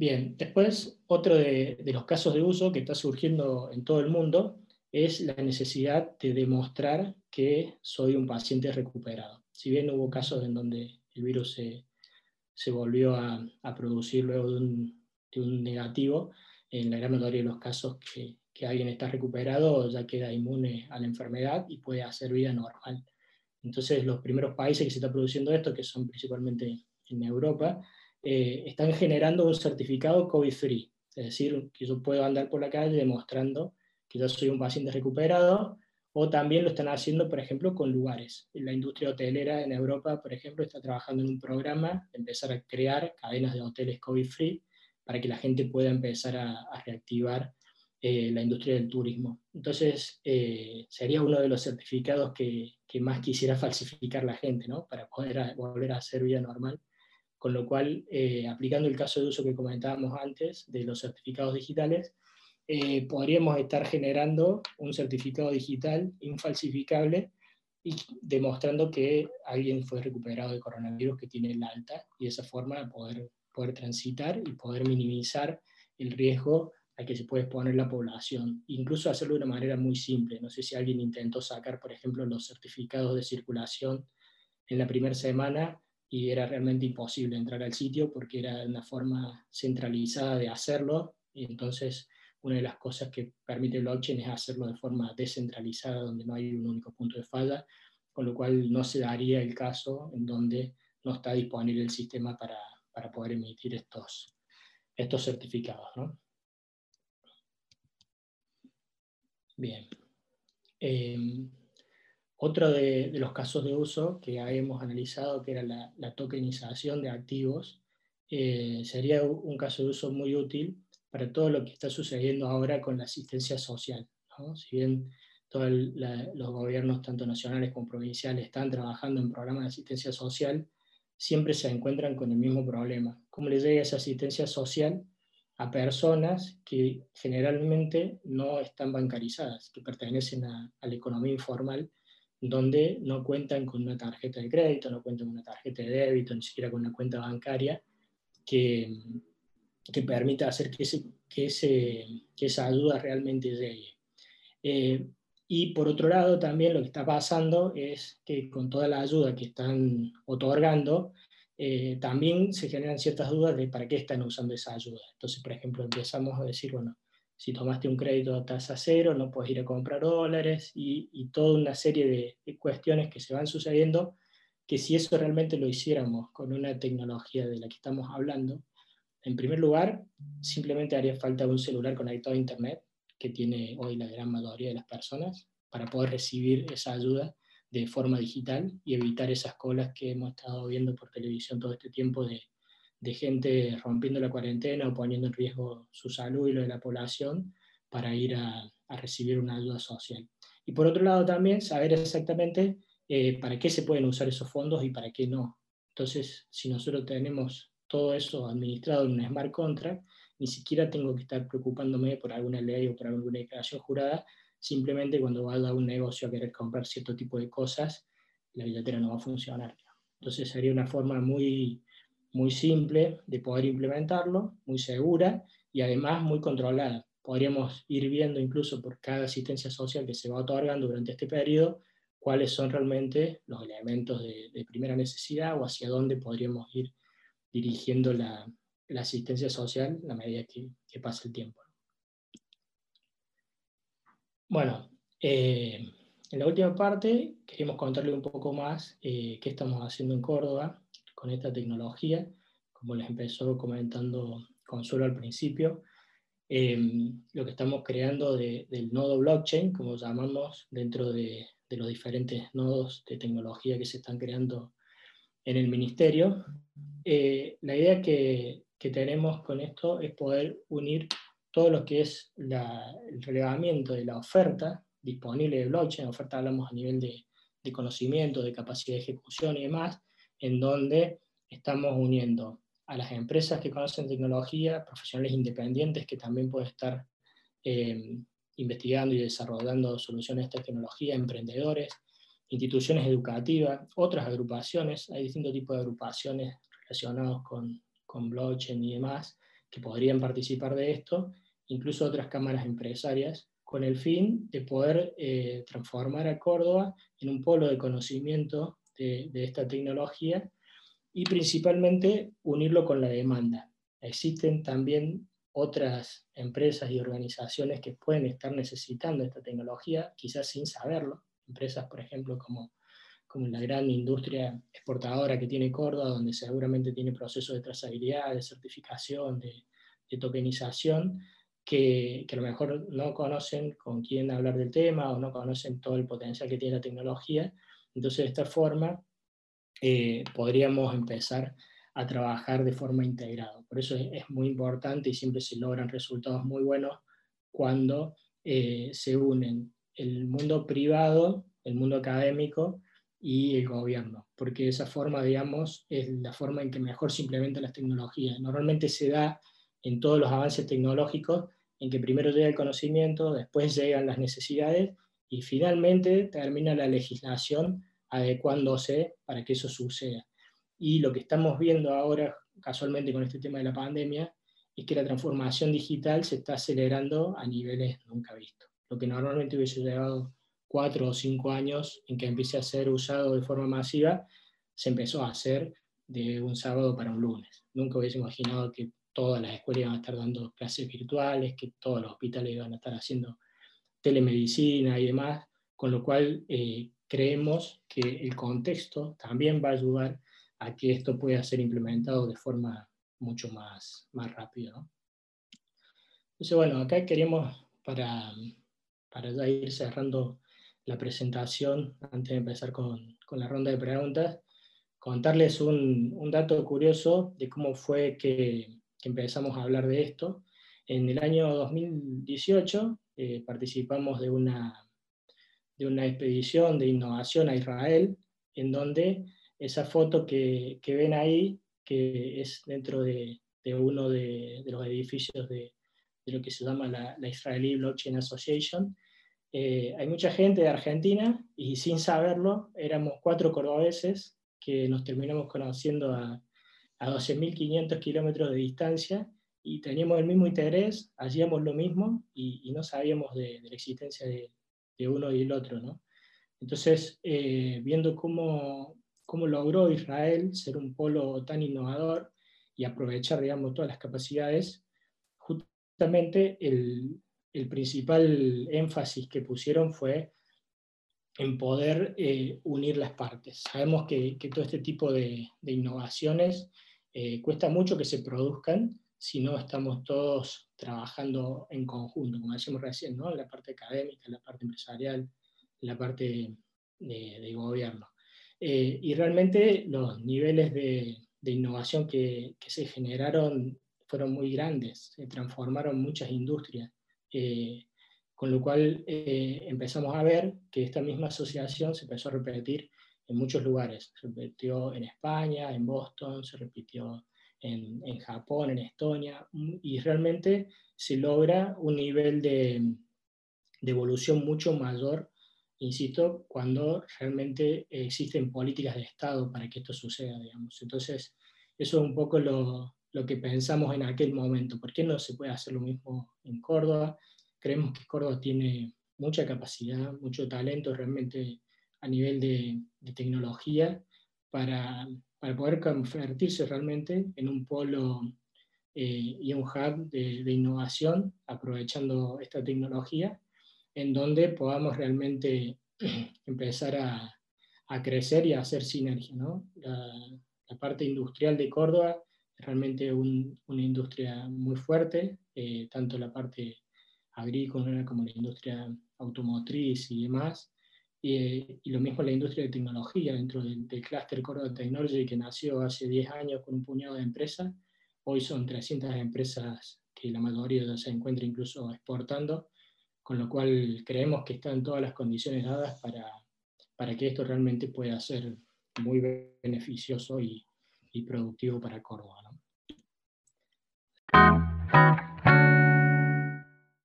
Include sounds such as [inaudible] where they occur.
Bien, después otro de, los casos de uso que está surgiendo en todo el mundo es la necesidad de demostrar que soy un paciente recuperado. Si bien hubo casos en donde el virus se, volvió a, producir luego de un, negativo, en la gran mayoría de los casos que, alguien está recuperado ya queda inmune a la enfermedad y puede hacer vida normal. Entonces los primeros países que se está produciendo esto, que son principalmente en Europa, eh, están generando un certificado COVID-free, es decir, que yo puedo andar por la calle demostrando que yo soy un paciente recuperado, o también lo están haciendo, por ejemplo, con lugares. La industria hotelera en Europa, por ejemplo, está trabajando en un programa de empezar a crear cadenas de hoteles COVID-free para que la gente pueda empezar a, reactivar eh, la industria del turismo. Entonces, eh, sería uno de los certificados que, más quisiera falsificar la gente, ¿no? Para poder volver a hacer vida normal con lo cual, eh, aplicando el caso de uso que comentábamos antes de los certificados digitales, eh, podríamos estar generando un certificado digital infalsificable y demostrando que alguien fue recuperado de coronavirus que tiene el alta, y de esa forma poder, poder transitar y poder minimizar el riesgo al que se puede exponer la población. Incluso hacerlo de una manera muy simple. No sé si alguien intentó sacar, por ejemplo, los certificados de circulación en la primera semana y era realmente imposible entrar al sitio porque era una forma centralizada de hacerlo, y entonces una de las cosas que permite blockchain es hacerlo de forma descentralizada, donde no hay un único punto de falla, con lo cual no se daría el caso en donde no está disponible el sistema para, para poder emitir estos, estos certificados. ¿no? Bien. Eh, otro de, los casos de uso que hemos analizado, que era la, tokenización de activos, eh, sería un caso de uso muy útil para todo lo que está sucediendo ahora con la asistencia social. Si bien todos los gobiernos, tanto nacionales como provinciales, están trabajando en programas de asistencia social, siempre se encuentran con el mismo problema. ¿Cómo le llega esa asistencia social a personas que generalmente no están bancarizadas, que pertenecen a la economía informal donde no cuentan con una tarjeta de crédito, no cuentan con una tarjeta de débito, ni siquiera con una cuenta bancaria que, que permita hacer que, ese, que, ese, que, esa ayuda realmente llegue. Eh, y por otro lado, también lo que está pasando es que con toda la ayuda que están otorgando, eh, también se generan ciertas dudas de para qué están usando esa ayuda. Entonces, por ejemplo, empezamos a decir, bueno, si tomaste un crédito a tasa cero, no puedes ir a comprar dólares y, toda una serie de, cuestiones que se van sucediendo, que si eso realmente lo hiciéramos con una tecnología de la que estamos hablando, en primer lugar, simplemente haría falta un celular conectado a Internet, que tiene hoy la gran mayoría de las personas, para poder recibir esa ayuda de forma digital y evitar esas colas que hemos estado viendo por televisión todo este tiempo de de gente rompiendo la cuarentena o poniendo en riesgo su salud y lo de la población para ir a, recibir una ayuda social. Y por otro lado también saber exactamente eh, para qué se pueden usar esos fondos y para qué no. Entonces, si nosotros tenemos todo eso administrado en un smart contract, ni siquiera tengo que estar preocupándome por alguna ley o por alguna declaración jurada, simplemente cuando vaya a un negocio a querer comprar cierto tipo de cosas, la billetera no va a funcionar. Entonces sería una forma muy, muy simple de poder implementarlo, muy segura y además muy controlada. Podríamos ir viendo incluso por cada asistencia social que se va otorgando durante este periodo cuáles son realmente los elementos de, primera necesidad o hacia dónde podríamos ir dirigiendo la, asistencia social a medida que, pasa el tiempo. Bueno, eh, en la última parte queremos contarle un poco más eh, qué estamos haciendo en Córdoba con esta tecnología, como les empezó comentando Consuelo al principio, em, lo que estamos creando del nodo blockchain, como llamamos dentro de, los diferentes nodos de tecnología que se están creando en el ministerio. Eh, la idea que, tenemos con esto es poder unir todo lo que es el relevamiento de la oferta disponible de blockchain, oferta hablamos a nivel de, de conocimiento, de capacidad de ejecución y demás, en donde estamos uniendo a las empresas que conocen tecnología, profesionales independientes que también pueden estar eh, investigando y desarrollando soluciones de tecnología, emprendedores, instituciones educativas, otras agrupaciones, hay distintos tipos de agrupaciones relacionados con, con blockchain y demás, que podrían participar de esto, incluso otras cámaras empresarias, con el fin de poder eh, transformar a Córdoba en un polo de conocimiento de, esta tecnología y principalmente unirlo con la demanda. Existen también otras empresas y organizaciones que pueden estar necesitando esta tecnología, quizás sin saberlo. Empresas, por ejemplo, como, como la gran industria exportadora que tiene Córdoba, donde seguramente tiene procesos de trazabilidad, de certificación, de, de tokenización, que, a lo mejor no conocen con quién hablar del tema o no conocen todo el potencial que tiene la tecnología. Entonces, de esta forma, eh, podríamos empezar a trabajar de forma integrada. Por eso es, muy importante y siempre se logran resultados muy buenos cuando eh, se unen el mundo privado, el mundo académico y el gobierno, porque esa forma, digamos, es la forma en que mejor se implementan las tecnologías. Normalmente se da en todos los avances tecnológicos, en que primero llega el conocimiento, después llegan las necesidades y finalmente termina la legislación adecuándose para que eso suceda. Y lo que estamos viendo ahora, casualmente con este tema de la pandemia, es que la transformación digital se está acelerando a niveles nunca vistos. Lo que normalmente hubiese llevado cuatro o cinco años en que empiece a ser usado de forma masiva, se empezó a hacer de un sábado para un lunes. Nunca hubiese imaginado que todas las escuelas iban a estar dando clases virtuales, que todos los hospitales iban a estar haciendo telemedicina y demás, con lo cual eh, creemos que el contexto también va a ayudar a que esto pueda ser implementado de forma mucho más, más rápida. Entonces, bueno, acá queremos, para, para ya ir cerrando la presentación, antes de empezar con, con la ronda de preguntas, contarles un, un dato curioso de cómo fue que que empezamos a hablar de esto. En el año 2018 eh, participamos de una, de una expedición de innovación a Israel, en donde esa foto que, que ven ahí, que es dentro de, de uno de, de, los edificios de, de, lo que se llama la, la Israeli Blockchain Association, eh, hay mucha gente de Argentina y sin saberlo éramos cuatro cordobeses que nos terminamos conociendo a, a 12.500 kilómetros de distancia y teníamos el mismo interés, hacíamos lo mismo y, no sabíamos de, la existencia de, uno y el otro. ¿no? Entonces, eh, viendo cómo, cómo logró Israel ser un polo tan innovador y aprovechar, digamos, todas las capacidades, justamente el, el principal énfasis que pusieron fue en poder eh, unir las partes. Sabemos que, que, todo este tipo de, de innovaciones eh, cuesta mucho que se produzcan si no estamos todos trabajando en conjunto, como decíamos recién, ¿no? la parte académica, la parte empresarial, la parte de, gobierno. Eh, y realmente los niveles de, innovación que, se generaron fueron muy grandes, se transformaron muchas industrias, eh, con lo cual empezamos a ver que esta misma asociación se empezó a repetir en muchos lugares. Se repitió en España, en Boston, se repitió en, en Japón, en Estonia, mm, y realmente se logra un nivel de, de evolución mucho mayor, insisto, cuando realmente existen políticas de Estado para que esto suceda, digamos. Entonces, eso es un poco lo, lo que pensamos en aquel momento. ¿Por qué no se puede hacer lo mismo en Córdoba? Creemos que Córdoba tiene mucha capacidad, mucho talento, realmente a nivel de, tecnología para, para, poder convertirse realmente en un polo eh, y un hub de, innovación aprovechando esta tecnología, en donde podamos realmente [clears throat] empezar a, a crecer y a hacer sinergia. ¿no? La, parte industrial de Córdoba es realmente una industria muy fuerte, eh, tanto la parte agrícola como la industria automotriz y demás, y, lo mismo la industria de tecnología, dentro del, del clúster Córdoba Technology que nació hace 10 años con un puñado de empresas, hoy son 300 empresas que la mayoría ya se encuentra incluso exportando, con lo cual creemos que están todas las condiciones dadas para, para que esto realmente pueda ser muy beneficioso y, y productivo para Córdoba. ¿no?